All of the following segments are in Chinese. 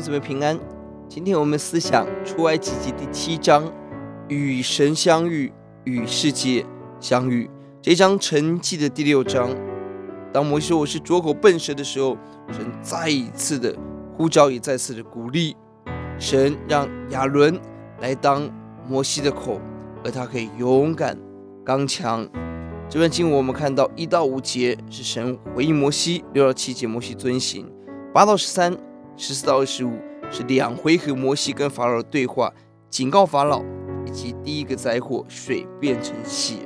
姊妹平安。今天我们思想出埃及记第七章，与神相遇，与世界相遇。这章承继的第六章，当摩西说我是拙口笨舌的时候，神再一次的呼召，也再次的鼓励。神让亚伦来当摩西的口，而他可以勇敢刚强。这段经文我们看到一到五节是神回应摩西，六到七节摩西遵行，八到十三。十四到二十五是两回合摩西跟法老的对话，警告法老，以及第一个灾祸水变成血。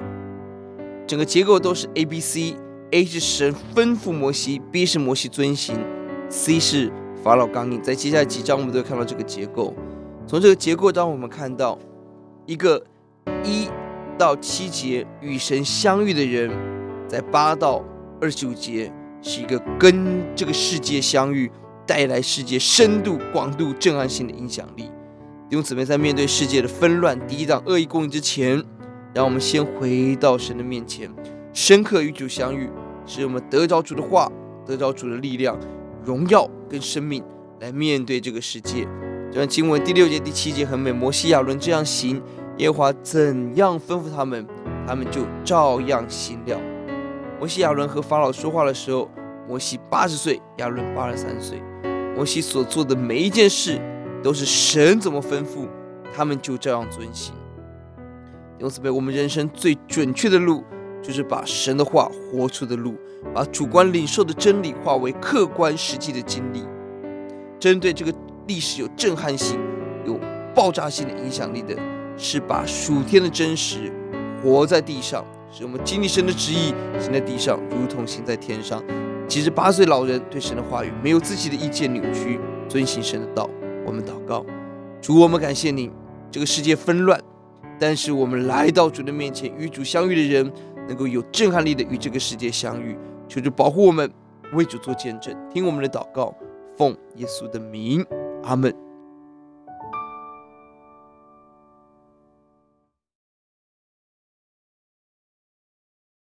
整个结构都是 A B C，A 是神吩咐摩西，B 是摩西遵行，C 是法老刚硬。在接下来几章我们都会看到这个结构。从这个结构当中我们看到一个一到七节与神相遇的人，在八到二十五节是一个跟这个世界相遇。带来世界深度、广度、震撼性的影响力。弟兄姊妹，在面对世界的纷乱、抵挡恶意攻击之前，让我们先回到神的面前，深刻与主相遇，使我们得着主的话，得着主的力量、荣耀跟生命，来面对这个世界。就像经文第六节、第七节很美，摩西亚伦这样行，耶和华怎样吩咐他们，他们就照样行了。摩西亚伦和法老说话的时候，摩西八十岁，亚伦八十三岁。摩西所做的每一件事，都是神怎么吩咐，他们就这样遵行。因此，被我们人生最准确的路，就是把神的话活出的路，把主观领受的真理化为客观实际的经历。针对这个历史有震撼性、有爆炸性的影响力的，是把属天的真实活在地上，使我们经历神的旨意行在地上，如同行在天上。其实八岁老人对神的话语没有自己的意见扭曲，遵行神的道。我们祷告，主，我们感谢您。这个世界纷乱，但是我们来到主的面前，与主相遇的人，能够有震撼力的与这个世界相遇。求主保护我们，为主做见证，听我们的祷告，奉耶稣的名，阿门。